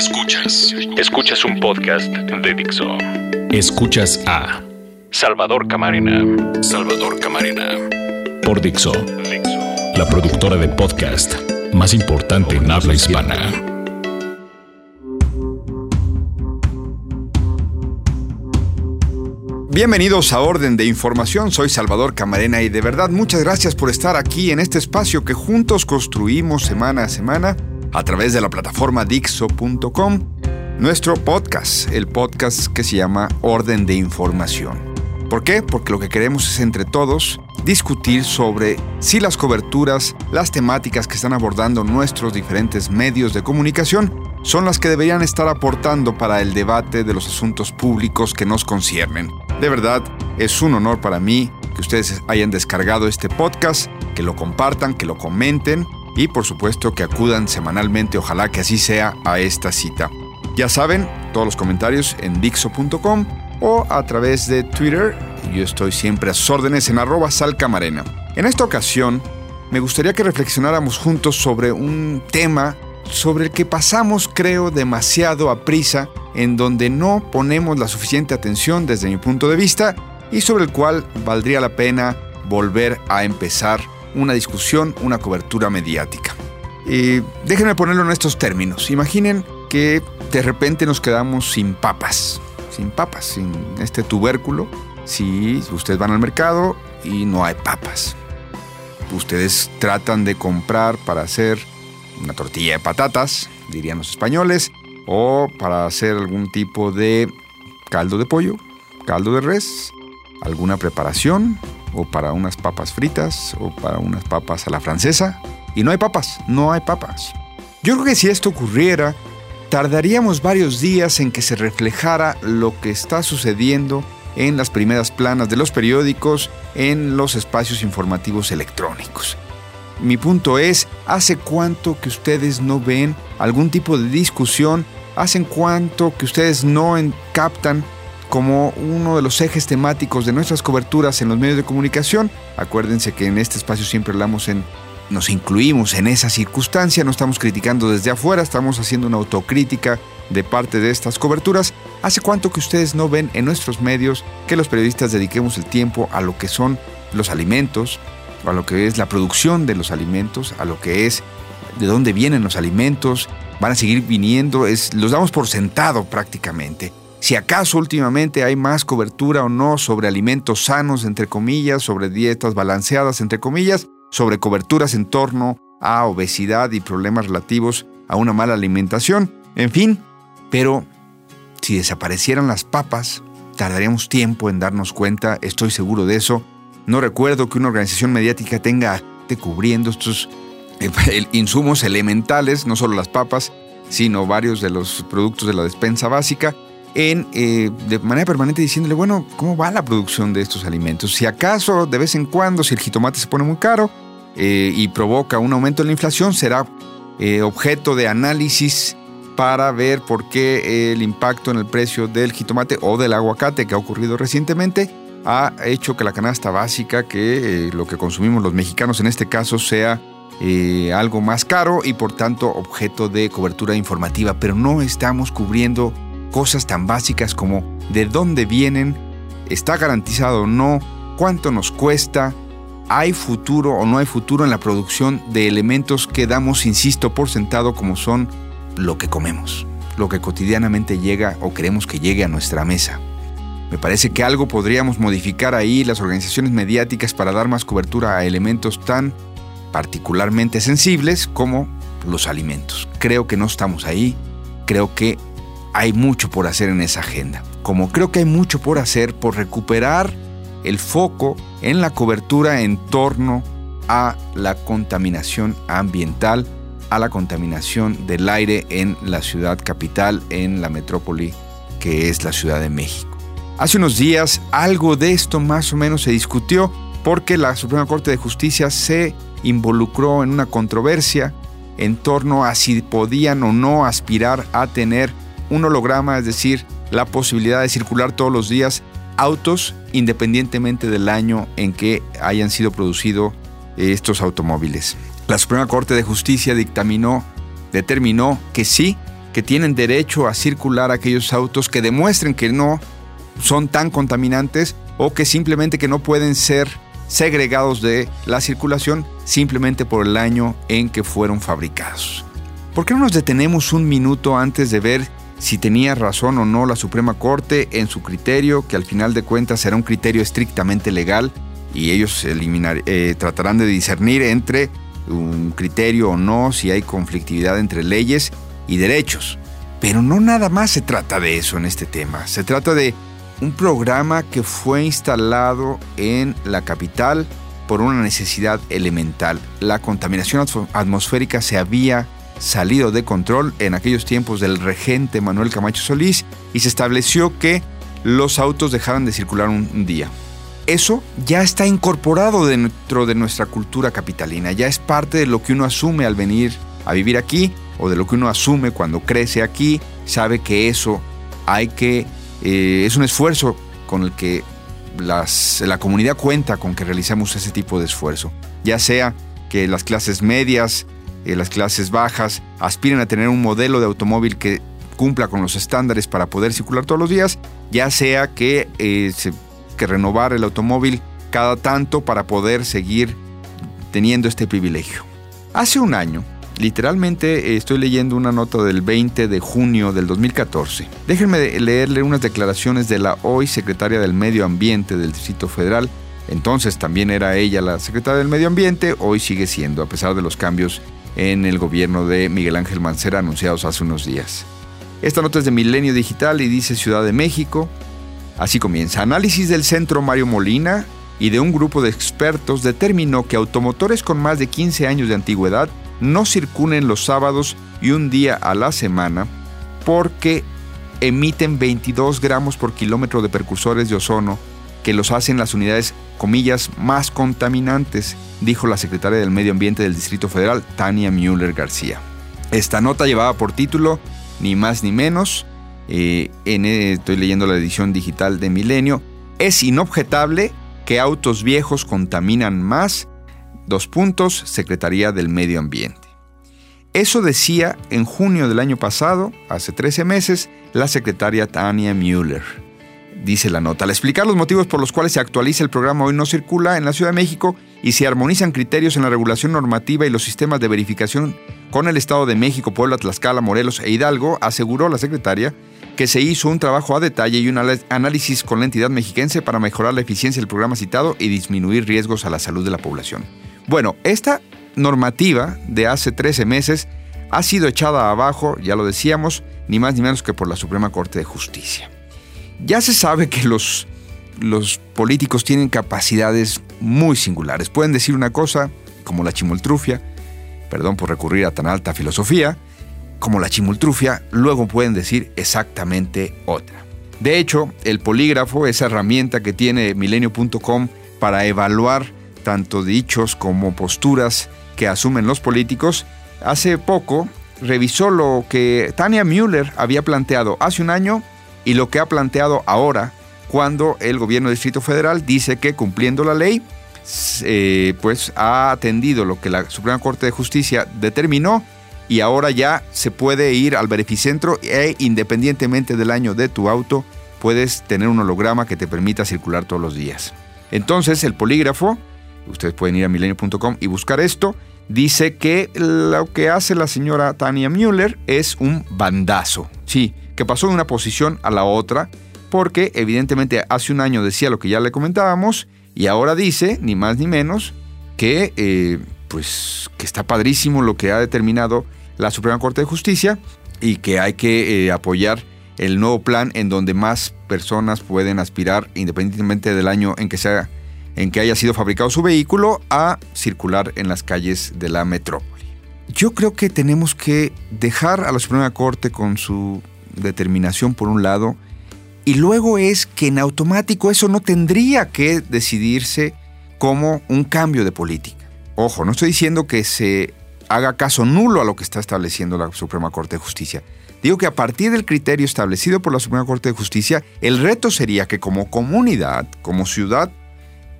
Escuchas. Escuchas un podcast de Dixo. Escuchas a Salvador Camarena. Salvador Camarena. Por Dixo. La productora de podcast más importante en habla hispana. Bienvenidos a Orden de Información, soy Salvador Camarena y de verdad muchas gracias por estar aquí en este espacio que juntos construimos semana a semana a través de la plataforma Dixo.com, nuestro podcast, el podcast que se llama Orden de Información. ¿Por qué? Porque lo que queremos es entre todos discutir sobre si las coberturas, las temáticas que están abordando nuestros diferentes medios de comunicación son las que deberían estar aportando para el debate de los asuntos públicos que nos conciernen. De verdad, es un honor para mí que ustedes hayan descargado este podcast, que lo compartan, que lo comenten y por supuesto que acudan semanalmente, ojalá que así sea, a esta cita. Ya saben, todos los comentarios en dixo.com o a través de Twitter. Yo estoy siempre a sus órdenes en arroba salcamarena. En esta ocasión, me gustaría que reflexionáramos juntos sobre un tema sobre el que pasamos, creo, demasiado a prisa, en donde no ponemos la suficiente atención desde mi punto de vista y sobre el cual valdría la pena volver a empezar una discusión, una cobertura mediática. Y déjenme ponerlo en estos términos. Imaginen que de repente nos quedamos sin papas, sin papas, sin este tubérculo. Si ustedes van al mercado y no hay papas. Ustedes tratan de comprar para hacer una tortilla de patatas, dirían los españoles, o para hacer algún tipo de caldo de pollo, caldo de res, alguna preparación, o para unas papas fritas o para unas papas a la francesa. Y no hay papas, no hay papas. Yo creo que si esto ocurriera, tardaríamos varios días en que se reflejara lo que está sucediendo en las primeras planas de los periódicos, en los espacios informativos electrónicos. Mi punto es, ¿hace cuánto que ustedes no ven algún tipo de discusión? ¿Hacen cuánto que ustedes no captan como uno de los ejes temáticos de nuestras coberturas en los medios de comunicación. Acuérdense que en este espacio siempre hablamos en nos incluimos en esa circunstancia, no estamos criticando desde afuera, estamos haciendo una autocrítica de parte de estas coberturas. ¿Hace cuánto que ustedes no ven en nuestros medios que los periodistas dediquemos el tiempo a lo que son los alimentos, a lo que es la producción de los alimentos, a lo que es de dónde vienen los alimentos, van a seguir viniendo, es, los damos por sentado prácticamente si acaso últimamente hay más cobertura o no sobre alimentos sanos, entre comillas, sobre dietas balanceadas, entre comillas, sobre coberturas en torno a obesidad y problemas relativos a una mala alimentación, en fin, pero si desaparecieran las papas, tardaríamos tiempo en darnos cuenta, estoy seguro de eso. No recuerdo que una organización mediática tenga cubriendo estos eh, insumos elementales, no solo las papas, sino varios de los productos de la despensa básica, eh, de manera permanente diciéndole, bueno, ¿cómo va la producción de estos alimentos? Si acaso de vez en cuando, si el jitomate se pone muy caro eh, y provoca un aumento en la inflación, será eh, objeto de análisis para ver por qué el impacto en el precio del jitomate o del aguacate que ha ocurrido recientemente ha hecho que la canasta básica, que lo que consumimos los mexicanos en este caso, sea algo más caro y por tanto objeto de cobertura informativa, pero no estamos cubriendo cosas tan básicas como de dónde vienen, está garantizado o no, cuánto nos cuesta, hay futuro o no hay futuro en la producción de elementos que damos, insisto, por sentado como son lo que comemos, lo que cotidianamente llega o queremos que llegue a nuestra mesa. Me parece que algo podríamos modificar ahí las organizaciones mediáticas para dar más cobertura a elementos tan particularmente sensibles como los alimentos. Creo que no estamos ahí, creo que hay mucho por hacer en esa agenda. Como creo que hay mucho por hacer por recuperar el foco en la cobertura en torno a la contaminación ambiental, a la contaminación del aire en la ciudad capital, en la metrópoli que es la Ciudad de México. Hace unos días algo de esto más o menos se discutió porque la Suprema Corte de Justicia se involucró en una controversia en torno a si podían o no aspirar a tener un holograma, es decir, la posibilidad de circular todos los días autos independientemente del año en que hayan sido producidos estos automóviles. La Suprema Corte de Justicia dictaminó, determinó que sí, que tienen derecho a circular aquellos autos que demuestren que no son tan contaminantes o que simplemente que no pueden ser segregados de la circulación simplemente por el año en que fueron fabricados. ¿Por qué no nos detenemos un minuto antes de ver si tenía razón o no la Suprema Corte en su criterio, que al final de cuentas será un criterio estrictamente legal y ellos eh, tratarán de discernir entre un criterio o no, si hay conflictividad entre leyes y derechos. Pero no nada más se trata de eso en este tema. Se trata de un programa que fue instalado en la capital por una necesidad elemental. La contaminación atmosférica se había salido de control en aquellos tiempos del regente Manuel Camacho Solís y se estableció que los autos dejaran de circular un día. Eso ya está incorporado dentro de nuestra cultura capitalina, ya es parte de lo que uno asume al venir a vivir aquí o de lo que uno asume cuando crece aquí, sabe que eso hay que, eh, es un esfuerzo con el que la comunidad cuenta con que realicemos ese tipo de esfuerzo, ya sea que las clases medias, eh, las clases bajas aspiren a tener un modelo de automóvil que cumpla con los estándares para poder circular todos los días, ya sea que, eh, que renovar el automóvil cada tanto para poder seguir teniendo este privilegio. Hace un año, Literalmente eh, estoy leyendo una nota del 20 de junio del 2014. Déjenme leerle unas declaraciones de la hoy secretaria del Medio Ambiente del Distrito Federal. Entonces también era ella la secretaria del Medio Ambiente, hoy sigue siendo, a pesar de los cambios en el gobierno de Miguel Ángel Mancera anunciados hace unos días. Esta nota es de Milenio Digital y dice Ciudad de México. Así comienza. Análisis del centro Mario Molina y de un grupo de expertos determinó que automotores con más de 15 años de antigüedad no circulen los sábados y un día a la semana porque emiten 22 gramos por kilómetro de precursores de ozono que los hacen las unidades, comillas, más contaminantes, dijo la secretaria del Medio Ambiente del Distrito Federal, Tania Müller García. Esta nota llevaba por título, ni más ni menos, eh, eh, estoy leyendo la edición digital de Milenio, es inobjetable que autos viejos contaminan más Dos puntos, Secretaría del Medio Ambiente. Eso decía en junio del año pasado, hace 13 meses, la secretaria Tania Müller. Dice la nota, al explicar los motivos por los cuales se actualiza el programa Hoy no circula en la Ciudad de México y se armonizan criterios en la regulación normativa y los sistemas de verificación con el Estado de México, Puebla, Tlaxcala, Morelos e Hidalgo, aseguró la secretaria que se hizo un trabajo a detalle y un análisis con la entidad mexiquense para mejorar la eficiencia del programa citado y disminuir riesgos a la salud de la población. Bueno, esta normativa de hace 13 meses ha sido echada abajo, ya lo decíamos, ni más ni menos que por la Suprema Corte de Justicia. Ya se sabe que los, los políticos tienen capacidades muy singulares. Pueden decir una cosa, como la chimoltrufia, perdón por recurrir a tan alta filosofía, como la chimoltrufia, luego pueden decir exactamente otra. De hecho, el polígrafo, esa herramienta que tiene milenio.com para evaluar tanto dichos como posturas que asumen los políticos, hace poco revisó lo que Tania Müller había planteado hace un año y lo que ha planteado ahora cuando el gobierno del Distrito Federal dice que cumpliendo la ley, eh, pues ha atendido lo que la Suprema Corte de Justicia determinó y ahora ya se puede ir al verificentro e independientemente del año de tu auto, puedes tener un holograma que te permita circular todos los días. Entonces el polígrafo ustedes pueden ir a milenio.com y buscar esto, dice que lo que hace la señora Tania Müller es un bandazo. Sí, que pasó de una posición a la otra, porque evidentemente hace un año decía lo que ya le comentábamos, y ahora dice, ni más ni menos, que, eh, pues, que está padrísimo lo que ha determinado la Suprema Corte de Justicia y que hay que eh, apoyar el nuevo plan en donde más personas pueden aspirar, independientemente del año en que sea en que haya sido fabricado su vehículo a circular en las calles de la metrópoli. Yo creo que tenemos que dejar a la Suprema Corte con su determinación por un lado y luego es que en automático eso no tendría que decidirse como un cambio de política. Ojo, no estoy diciendo que se haga caso nulo a lo que está estableciendo la Suprema Corte de Justicia. Digo que a partir del criterio establecido por la Suprema Corte de Justicia, el reto sería que como comunidad, como ciudad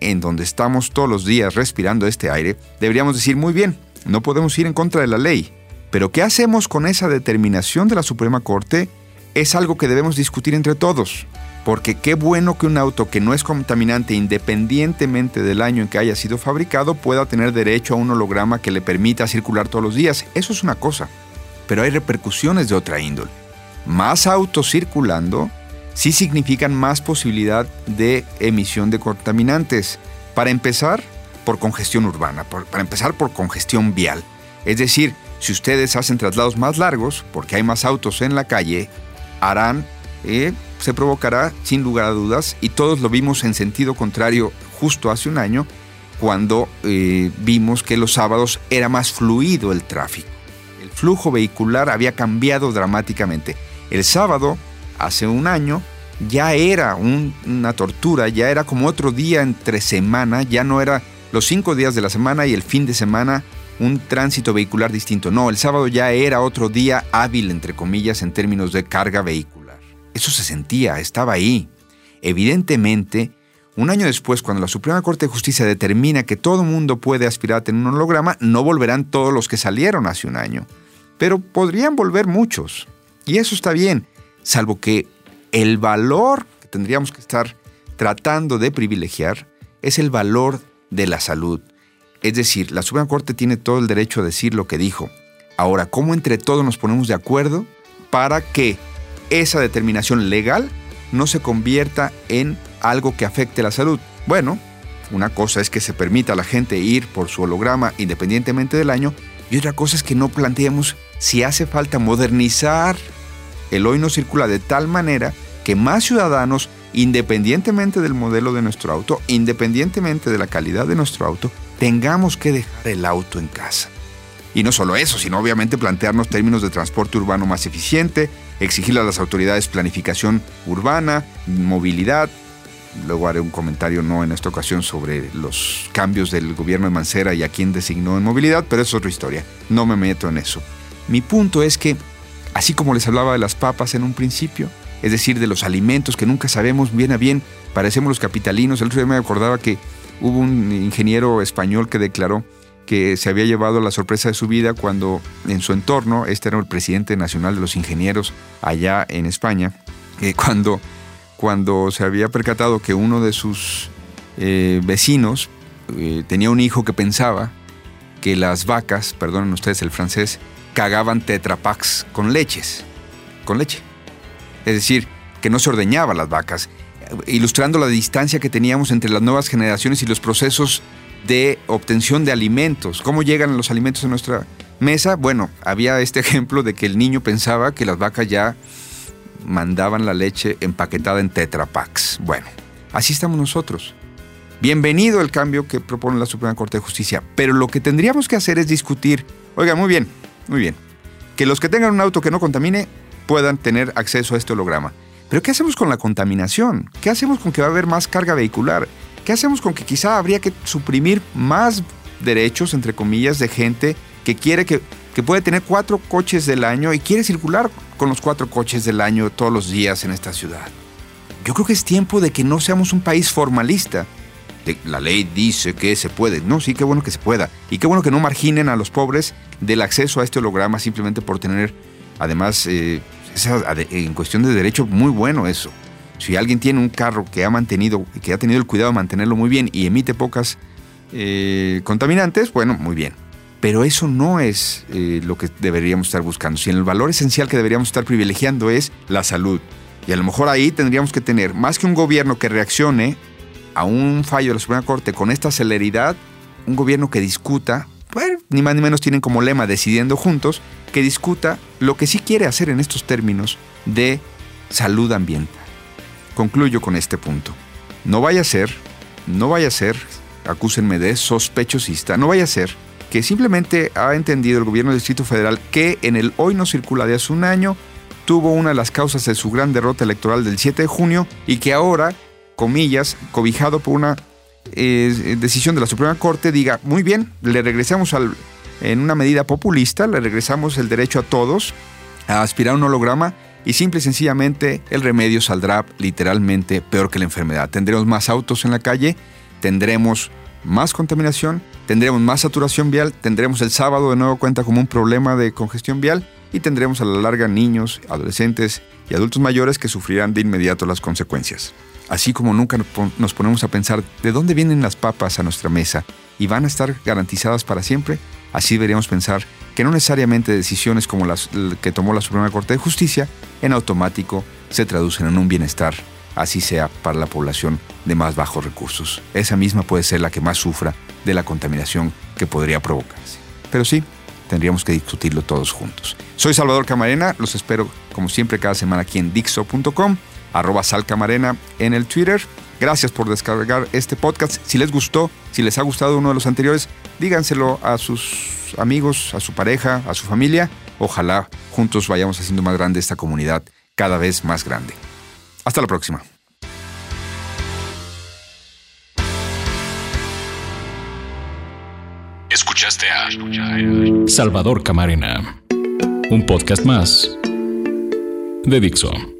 en donde estamos todos los días respirando este aire, deberíamos decir muy bien, no podemos ir en contra de la ley, Pero ¿qué hacemos con esa determinación de la Suprema Corte? Es algo que debemos discutir entre todos. Porque qué bueno que un auto que no es contaminante independientemente del año en que haya sido fabricado pueda tener derecho a un holograma que le permita circular todos los días. Eso es una cosa. Pero hay repercusiones de otra índole. Más autos circulando sí significan más posibilidad de emisión de contaminantes. Para empezar, por congestión urbana, para empezar por congestión vial. Es decir, si ustedes hacen traslados más largos, porque hay más autos en la calle, harán, eh, se provocará sin lugar a dudas, y todos lo vimos en sentido contrario justo hace un año, cuando eh, vimos que los sábados era más fluido el tráfico. El flujo vehicular había cambiado dramáticamente. El sábado, hace un año, ya era una tortura, ya era como otro día entre semana, ya no era los cinco días de la semana y el fin de semana un tránsito vehicular distinto. No, el sábado ya era otro día hábil, entre comillas, en términos de carga vehicular. Eso se sentía, estaba ahí. Evidentemente, un año después, cuando la Suprema Corte de Justicia determina que todo mundo puede aspirar a tener un holograma, no volverán todos los que salieron hace un año. Pero podrían volver muchos. Y eso está bien, salvo que el valor que tendríamos que estar tratando de privilegiar es el valor de la salud. Es decir, la Suprema Corte tiene todo el derecho a decir lo que dijo. Ahora, ¿cómo entre todos nos ponemos de acuerdo para que esa determinación legal no se convierta en algo que afecte la salud? Bueno, una cosa es que se permita a la gente ir por su holograma independientemente del año y otra cosa es que no planteemos si hace falta modernizar el hoy no circula de tal manera que más ciudadanos, independientemente del modelo de nuestro auto, independientemente de la calidad de nuestro auto, tengamos que dejar el auto en casa. Y no solo eso, sino obviamente plantearnos términos de transporte urbano más eficiente, exigirle a las autoridades planificación urbana, movilidad. Luego haré un comentario no en esta ocasión sobre los cambios del gobierno de Mancera y a quién designó en movilidad, pero es otra historia. No me meto en eso. Mi punto es que Así como les hablaba de las papas en un principio, es decir, de los alimentos que nunca sabemos bien a bien, parecemos los capitalinos. El otro día me acordaba que hubo un ingeniero español que declaró que se había llevado la sorpresa de su vida cuando en su entorno, este era el presidente nacional de los ingenieros allá en España, eh, cuando, cuando se había percatado que uno de sus eh, vecinos eh, tenía un hijo que pensaba que las vacas, perdonen ustedes el francés, cagaban tetrapacks con leches, con leche. Es decir, que no se ordeñaban las vacas, ilustrando la distancia que teníamos entre las nuevas generaciones y los procesos de obtención de alimentos. ¿Cómo llegan los alimentos a nuestra mesa? Bueno, había este ejemplo de que el niño pensaba que las vacas ya mandaban la leche empaquetada en tetrapacks. Bueno, así estamos nosotros. Bienvenido el cambio que propone la Suprema Corte de Justicia, pero lo que tendríamos que hacer es discutir, oiga, muy bien, muy bien. Que los que tengan un auto que no contamine puedan tener acceso a este holograma. Pero ¿qué hacemos con la contaminación? ¿Qué hacemos con que va a haber más carga vehicular? ¿Qué hacemos con que quizá habría que suprimir más derechos, entre comillas, de gente que quiere que, que puede tener cuatro coches del año y quiere circular con los cuatro coches del año todos los días en esta ciudad? Yo creo que es tiempo de que no seamos un país formalista, la ley dice que se puede. No, sí, qué bueno que se pueda. Y qué bueno que no marginen a los pobres del acceso a este holograma simplemente por tener, además, eh, en cuestión de derecho, muy bueno eso. Si alguien tiene un carro que ha mantenido, que ha tenido el cuidado de mantenerlo muy bien y emite pocas eh, contaminantes, bueno, muy bien. Pero eso no es eh, lo que deberíamos estar buscando. Si el valor esencial que deberíamos estar privilegiando es la salud. Y a lo mejor ahí tendríamos que tener, más que un gobierno que reaccione a un fallo de la Suprema Corte con esta celeridad, un gobierno que discuta, bueno, ni más ni menos tienen como lema decidiendo juntos, que discuta lo que sí quiere hacer en estos términos de salud ambiental. Concluyo con este punto. No vaya a ser, no vaya a ser, acúsenme de sospechosista, no vaya a ser que simplemente ha entendido el gobierno del Distrito Federal que en el hoy no circula de hace un año tuvo una de las causas de su gran derrota electoral del 7 de junio y que ahora comillas, cobijado por una eh, decisión de la Suprema Corte, diga, muy bien, le regresamos al, en una medida populista, le regresamos el derecho a todos a aspirar un holograma y simple y sencillamente el remedio saldrá literalmente peor que la enfermedad. Tendremos más autos en la calle, tendremos más contaminación, tendremos más saturación vial, tendremos el sábado de nuevo cuenta como un problema de congestión vial y tendremos a la larga niños, adolescentes y adultos mayores que sufrirán de inmediato las consecuencias. Así como nunca nos ponemos a pensar de dónde vienen las papas a nuestra mesa y van a estar garantizadas para siempre, así deberíamos pensar que no necesariamente decisiones como las que tomó la Suprema Corte de Justicia en automático se traducen en un bienestar, así sea para la población de más bajos recursos. Esa misma puede ser la que más sufra de la contaminación que podría provocarse. Pero sí, tendríamos que discutirlo todos juntos. Soy Salvador Camarena, los espero como siempre cada semana aquí en Dixo.com, arroba salcamarena en el Twitter. Gracias por descargar este podcast. Si les gustó, si les ha gustado uno de los anteriores, díganselo a sus amigos, a su pareja, a su familia. Ojalá juntos vayamos haciendo más grande esta comunidad, cada vez más grande. Hasta la próxima. Escuchaste a Salvador Camarena, un podcast más de Dixo.